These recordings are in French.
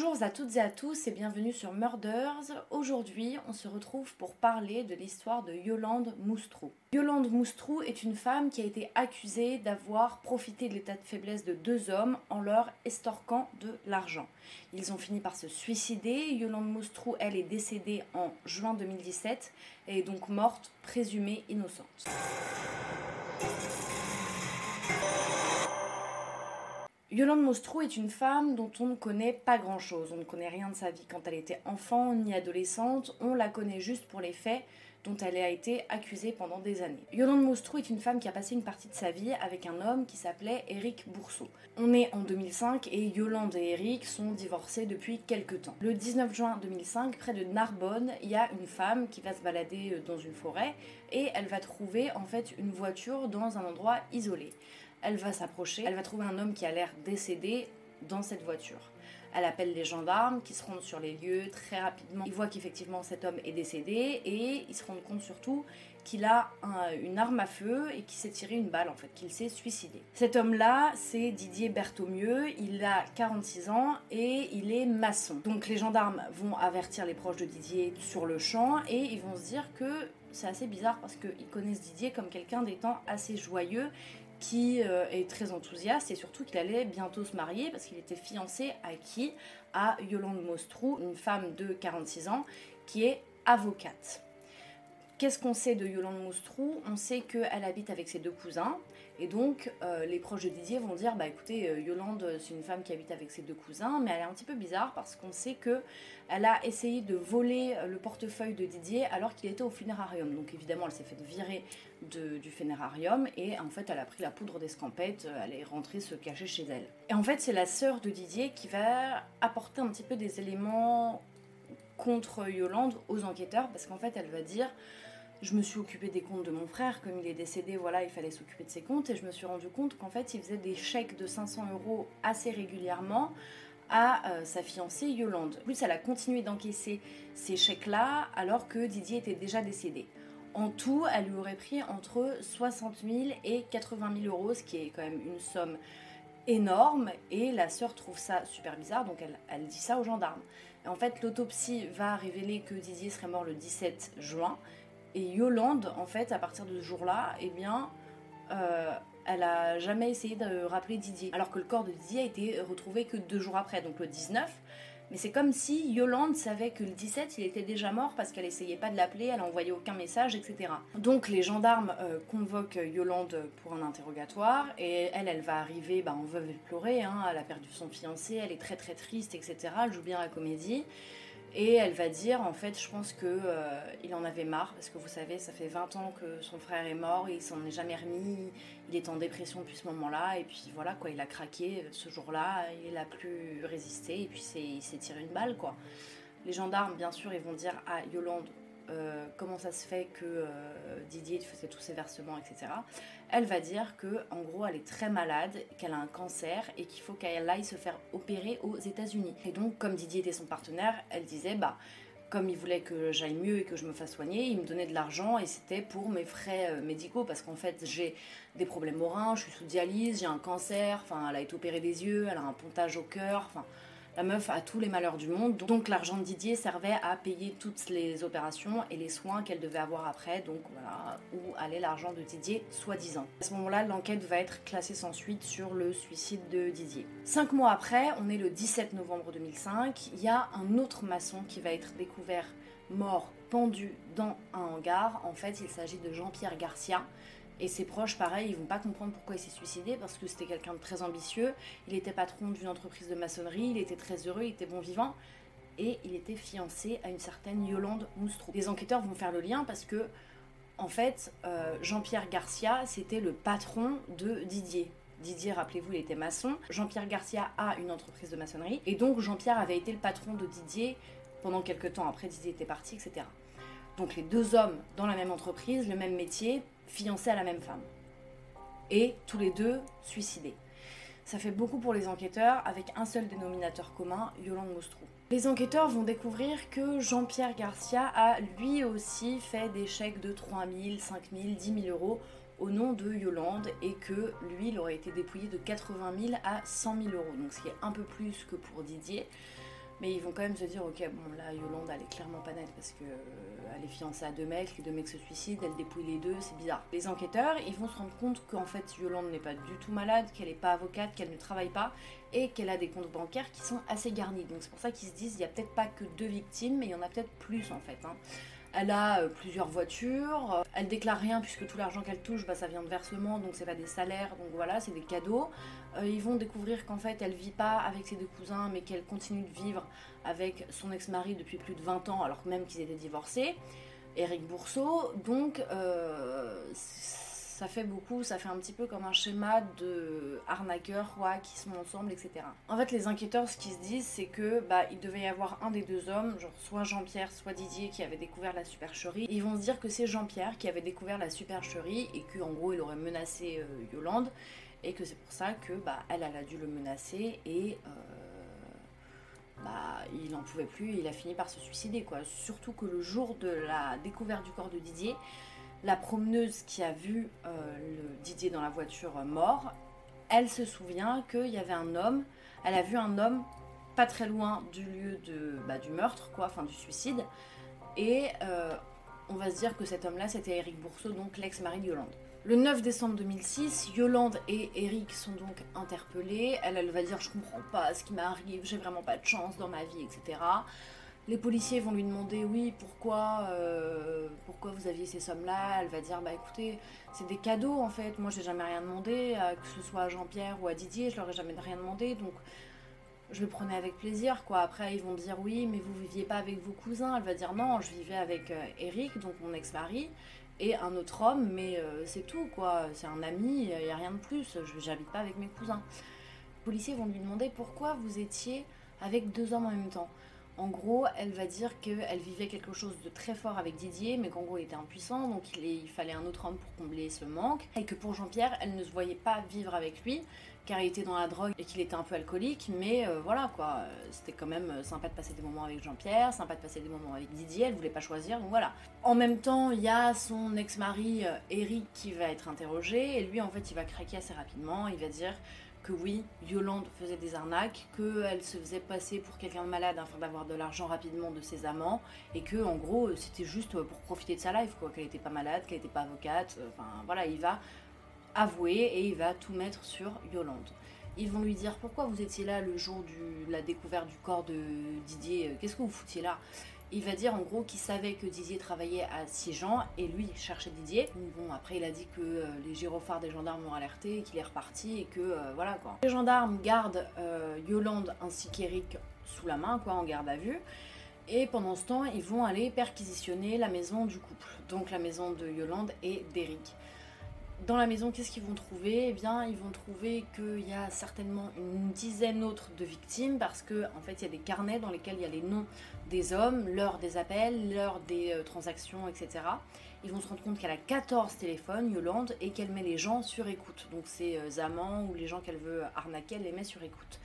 Bonjour à toutes et à tous et bienvenue sur Murders. Aujourd'hui, on se retrouve pour parler de l'histoire de Yolande Moustrou. Yolande Moustrou est une femme qui a été accusée d'avoir profité de l'état de faiblesse de deux hommes en leur estorquant de l'argent. Ils ont fini par se suicider. Yolande Moustrou, elle, est décédée en juin 2017 et est donc morte présumée innocente. Yolande Mostrou est une femme dont on ne connaît pas grand-chose. On ne connaît rien de sa vie quand elle était enfant ni adolescente. On la connaît juste pour les faits dont elle a été accusée pendant des années. Yolande Mostrou est une femme qui a passé une partie de sa vie avec un homme qui s'appelait Éric Bourseau. On est en 2005 et Yolande et Éric sont divorcés depuis quelques temps. Le 19 juin 2005, près de Narbonne, il y a une femme qui va se balader euh, dans une forêt et elle va trouver en fait une voiture dans un endroit isolé. Elle va s'approcher, elle va trouver un homme qui a l'air décédé dans cette voiture. Elle appelle les gendarmes qui se rendent sur les lieux très rapidement. Ils voient qu'effectivement cet homme est décédé et ils se rendent compte surtout qu'il a une arme à feu et qu'il s'est tiré une balle en fait, qu'il s'est suicidé. Cet homme-là, c'est Didier Berthaumieux, il a 46 ans et il est maçon. Donc les gendarmes vont avertir les proches de Didier sur le champ et ils vont se dire que c'est assez bizarre parce qu'ils connaissent Didier comme quelqu'un d'étant assez joyeux qui euh, est très enthousiaste et surtout qu'il allait bientôt se marier parce qu'il était fiancé à qui? À Yolande Mostrou, une femme de 46 ans qui est avocate. Qu'est-ce qu'on sait de Yolande Moustrou On sait qu'elle habite avec ses deux cousins. Et donc, euh, les proches de Didier vont dire Bah écoutez, euh, Yolande, c'est une femme qui habite avec ses deux cousins, mais elle est un petit peu bizarre parce qu'on sait qu'elle a essayé de voler euh, le portefeuille de Didier alors qu'il était au funérarium. Donc, évidemment, elle s'est fait virer du funérarium et en fait, elle a pris la poudre d'escampette, elle est rentrée se cacher chez elle. Et en fait, c'est la sœur de Didier qui va apporter un petit peu des éléments contre Yolande aux enquêteurs parce qu'en fait, elle va dire je me suis occupée des comptes de mon frère, comme il est décédé, voilà, il fallait s'occuper de ses comptes, et je me suis rendu compte qu'en fait, il faisait des chèques de 500 euros assez régulièrement à euh, sa fiancée Yolande. En plus, elle a continué d'encaisser ces chèques-là alors que Didier était déjà décédé. En tout, elle lui aurait pris entre 60 000 et 80 000 euros, ce qui est quand même une somme énorme, et la sœur trouve ça super bizarre, donc elle, dit ça aux gendarmes. En fait, l'autopsie va révéler que Didier serait mort le 17 juin, et Yolande, en fait, à partir de ce jour-là, eh bien, euh, elle a jamais essayé de rappeler Didier. Alors que le corps de Didier a été retrouvé que deux jours après, donc le 19. Mais c'est comme si Yolande savait que le 17, il était déjà mort parce qu'elle essayait pas de l'appeler, elle envoyait aucun message, etc. Donc les gendarmes euh, convoquent Yolande pour un interrogatoire et elle, elle va arriver bah, en veuve et pleurer. Hein, elle a perdu son fiancé, elle est très très triste, etc. Elle joue bien la comédie. Et elle va dire, en fait, je pense qu'il euh, en avait marre, parce que vous savez, ça fait 20 ans que son frère est mort, il s'en est jamais remis, il est en dépression depuis ce moment-là, et puis voilà, quoi, il a craqué ce jour-là, il a plus résisté, et puis il s'est tiré une balle, quoi. Les gendarmes, bien sûr, ils vont dire à Yolande, euh, comment ça se fait que euh, Didier faisait tous ses versements, etc. Elle va dire que en gros elle est très malade, qu'elle a un cancer et qu'il faut qu'elle aille se faire opérer aux États-Unis. Et donc comme Didier était son partenaire, elle disait bah comme il voulait que j'aille mieux et que je me fasse soigner, il me donnait de l'argent et c'était pour mes frais euh, médicaux parce qu'en fait j'ai des problèmes au rein, je suis sous dialyse, j'ai un cancer, enfin elle a été opérée des yeux, elle a un pontage au cœur, enfin la meuf a tous les malheurs du monde, donc l'argent de Didier servait à payer toutes les opérations et les soins qu'elle devait avoir après, donc voilà, où allait l'argent de Didier, soi-disant. À ce moment-là, l'enquête va être classée sans suite sur le suicide de Didier. Cinq mois après, on est le 17 novembre 2005, il y a un autre maçon qui va être découvert mort pendu dans un hangar. En fait, il s'agit de Jean-Pierre Garcia, et ses proches, pareil, ils vont pas comprendre pourquoi il s'est suicidé parce que c'était quelqu'un de très ambitieux. Il était patron d'une entreprise de maçonnerie, il était très heureux, il était bon vivant et il était fiancé à une certaine Yolande Moustrou. Les enquêteurs vont faire le lien parce que, en fait, euh, Jean-Pierre Garcia, c'était le patron de Didier. Didier, rappelez-vous, il était maçon. Jean-Pierre Garcia a une entreprise de maçonnerie. Et donc, Jean-Pierre avait été le patron de Didier pendant quelques temps. Après, Didier était parti, etc. Donc, les deux hommes dans la même entreprise, le même métier, fiancés à la même femme. Et tous les deux suicidés. Ça fait beaucoup pour les enquêteurs, avec un seul dénominateur commun, Yolande Mostrou. Les enquêteurs vont découvrir que Jean-Pierre Garcia a lui aussi fait des chèques de 3 000, 5 000, 10 000 euros au nom de Yolande et que lui, il aurait été dépouillé de 80 000 à 100 000 euros. Donc ce qui est un peu plus que pour Didier. Mais ils vont quand même se dire, ok, bon là, Yolande, elle est clairement pas nette parce que euh, est fiancée à deux mecs, les deux mecs se suicident, elle dépouille les deux, c'est bizarre. Les enquêteurs, ils vont se rendre compte qu'en fait, Yolande n'est pas du tout malade, qu'elle n'est pas avocate, qu'elle ne travaille pas et qu'elle a des comptes bancaires qui sont assez garnis. Donc c'est pour ça qu'ils se disent, il y a peut-être pas que deux victimes, mais il y en a peut-être plus en fait. Hein. Elle a euh, plusieurs voitures. Elle déclare rien puisque tout l'argent qu'elle touche, bah, ça vient de versement, donc c'est pas des salaires, donc voilà, c'est des cadeaux. Euh, ils vont découvrir qu'en fait, elle vit pas avec ses deux cousins, mais qu'elle continue de vivre avec son ex-mari depuis plus de 20 ans, alors même qu'ils étaient divorcés. Eric Bourseau. Donc, euh, ça fait beaucoup, ça fait un petit peu comme un schéma de arnaqueurs quoi, qui sont ensemble, etc. En fait, les enquêteurs, ce qu'ils se disent, c'est que bah, il devait y avoir un des deux hommes, genre soit Jean-Pierre, soit Didier, qui avait découvert la supercherie. Ils vont se dire que c'est Jean-Pierre qui avait découvert la supercherie et qu'en gros, il aurait menacé euh, Yolande et que c'est pour ça que bah, elle, a dû le menacer et euh, bah, il n'en pouvait plus, il a fini par se suicider quoi. Surtout que le jour de la découverte du corps de Didier, la promeneuse qui a vu euh, Didier dans la voiture mort, elle se souvient qu'il y avait un homme, elle a vu un homme pas très loin du lieu de, bah, du meurtre, quoi, du suicide, et euh, on va se dire que cet homme-là, c'était Eric Bourseau, donc l'ex-mari de Yolande. Le 9 décembre 2006, Yolande et Eric sont donc interpellés. Elle, elle va dire Je comprends pas ce qui m'arrive, j'ai vraiment pas de chance dans ma vie, etc. Les policiers vont lui demander oui, pourquoi, euh, pourquoi vous aviez ces sommes-là? Elle va dire bah écoutez, c'est des cadeaux en fait. Moi, j'ai jamais rien demandé, que ce soit à Jean-Pierre ou à Didier, je leur ai jamais rien demandé, donc je le prenais avec plaisir quoi. Après, ils vont dire oui, mais vous viviez pas avec vos cousins. Elle va dire non, je vivais avec euh, Eric, donc mon ex-mari, et un autre homme, mais euh, c'est tout quoi. C'est un ami, il n'y a rien de plus. Je n'habite pas avec mes cousins. Les policiers vont lui demander pourquoi vous étiez avec deux hommes en même temps. En gros, elle va dire qu'elle vivait quelque chose de très fort avec Didier, mais qu'en gros, il était impuissant, donc il, fallait un autre homme pour combler ce manque. Et que pour Jean-Pierre, elle ne se voyait pas vivre avec lui, car il était dans la drogue et qu'il était un peu alcoolique, mais euh, voilà quoi, c'était quand même sympa de passer des moments avec Jean-Pierre, sympa de passer des moments avec Didier, elle voulait pas choisir, donc voilà. En même temps, il y a son ex-mari euh, Eric qui va être interrogé, et lui en fait il va craquer assez rapidement, il va dire que oui, Yolande faisait des arnaques, qu'elle se faisait passer pour quelqu'un de malade afin d'avoir de l'argent rapidement de ses amants, et que en gros c'était juste pour profiter de sa life, qu'elle n'était pas malade, qu'elle n'était pas avocate, enfin voilà, il va avouer et il va tout mettre sur Yolande. Ils vont lui dire pourquoi vous étiez là le jour de la découverte du corps de Didier, qu'est-ce que vous foutiez là? Il va dire en gros qu'il savait que Didier travaillait à Sijan et lui cherchait Didier. Bon, après il a dit que euh, les gyrophares des gendarmes l'ont alerté et qu'il est reparti et que euh, voilà quoi. Les gendarmes gardent euh, Yolande ainsi qu'Eric sous la main quoi en garde à vue. Et pendant ce temps, ils vont aller perquisitionner la maison du couple, donc la maison de Yolande et d'Eric dans la maison, qu'est-ce qu'ils vont trouver? Eh bien, ils vont trouver qu'il y a certainement une dizaine autres de victimes parce que en fait, il y a des carnets dans lesquels il y a les noms des hommes, l'heure des appels, l'heure des euh, transactions, etc. Ils vont se rendre compte qu'elle a 14 téléphones, Yolande, et qu'elle met les gens sur écoute. Donc, ces euh, amants ou les gens qu'elle veut arnaquer, elle les met sur écoute.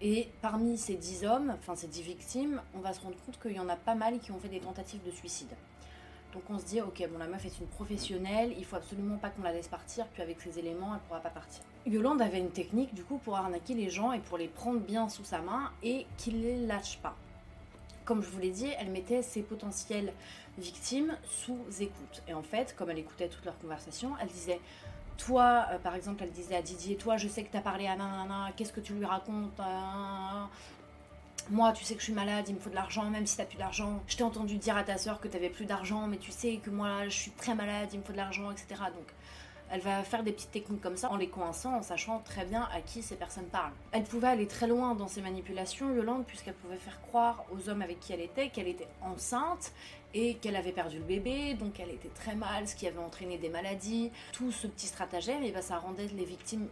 Et parmi ces 10 hommes, enfin ces 10 victimes, on va se rendre compte qu'il y en a pas mal qui ont fait des tentatives de suicide. Donc on se dit, ok, bon, la meuf est une professionnelle, il faut absolument pas qu'on la laisse partir, puis avec ces éléments, elle pourra pas partir. Yolande avait une technique du coup pour arnaquer les gens et pour les prendre bien sous sa main et qu'il les lâche pas. Comme je vous l'ai dit, elle mettait ses potentielles victimes sous écoute. Et en fait, comme elle écoutait toutes leurs conversations, elle disait toi, euh, par exemple, elle disait à Didier, toi, je sais que tu as parlé à nanana, qu'est-ce que tu lui racontes moi, tu sais que je suis malade, il me faut de l'argent, même si t'as plus d'argent. Je t'ai entendu dire à ta soeur que t'avais plus d'argent, mais tu sais que moi, je suis très malade, il me faut de l'argent, etc. Donc, elle va faire des petites techniques comme ça en les coinçant, en sachant très bien à qui ces personnes parlent. Elle pouvait aller très loin dans ses manipulations, Yolande, puisqu'elle pouvait faire croire aux hommes avec qui elle était qu'elle était enceinte et qu'elle avait perdu le bébé, donc elle était très mal, ce qui avait entraîné des maladies. Tout ce petit stratagème, et ben, ça rendait les victimes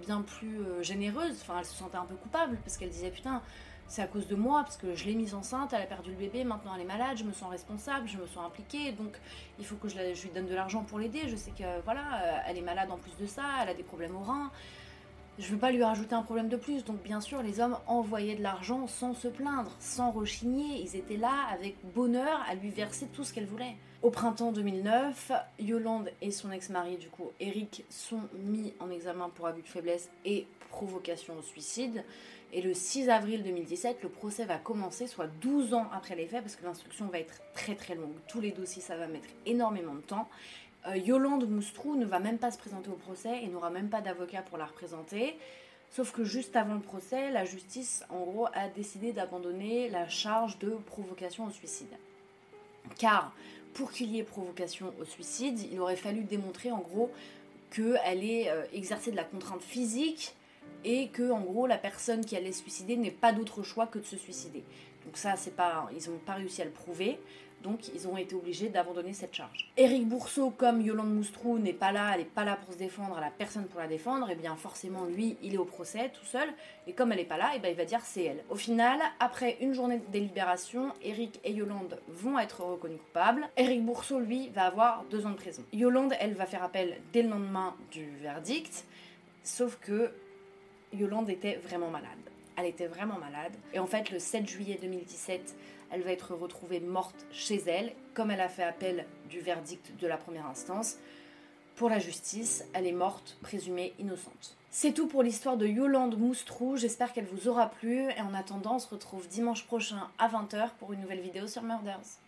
bien plus euh, généreuses. Enfin, elle se sentait un peu coupable parce qu'elle disait putain c'est à cause de moi, parce que je l'ai mise enceinte, elle a perdu le bébé, maintenant elle est malade, je me sens responsable, je me sens impliquée, donc il faut que je, lui donne de l'argent pour l'aider. Je sais que voilà, euh, elle est malade en plus de ça, elle a des problèmes au rein. Je veux pas lui rajouter un problème de plus, donc bien sûr les hommes envoyaient de l'argent sans se plaindre, sans rechigner, ils étaient là avec bonheur à lui verser tout ce qu'elle voulait. Au printemps 2009, Yolande et son ex-mari, du coup Eric, sont mis en examen pour abus de faiblesse et provocation au suicide. Et le 6 avril 2017, le procès va commencer, soit 12 ans après les faits, parce que l'instruction va être très très longue. Tous les dossiers, ça va mettre énormément de temps. Euh, Yolande Moustrou ne va même pas se présenter au procès et n'aura même pas d'avocat pour la représenter. Sauf que juste avant le procès, la justice, en gros, a décidé d'abandonner la charge de provocation au suicide. Car pour qu'il y ait provocation au suicide, il aurait fallu démontrer en gros qu'elle ait euh, exercé de la contrainte physique et que en gros la personne qui allait se suicider n'ait pas d'autre choix que de se suicider. Donc ça, c'est pas, ils n'ont pas réussi à le prouver. Donc ils ont été obligés d'abandonner cette charge. Éric Bourseau, comme Yolande Moustrou, n'est pas là, elle n'est pas là pour se défendre, elle a personne pour la défendre, et eh bien forcément lui, il est au procès tout seul, et comme elle n'est pas là, eh bien il va dire c'est elle. Au final, après une journée de délibération, Éric et Yolande vont être reconnus coupables. Éric Bourseau, lui, va avoir deux ans de prison. Yolande, elle, va faire appel dès le lendemain du verdict, sauf que Yolande était vraiment malade. Elle était vraiment malade. Et en fait, le 7 juillet 2017, elle va être retrouvée morte chez elle, comme elle a fait appel du verdict de la première instance. Pour la justice, elle est morte, présumée innocente. C'est tout pour l'histoire de Yolande Moustrou, j'espère qu'elle vous aura plu et en attendant on se retrouve dimanche prochain à 20h pour une nouvelle vidéo sur Murders.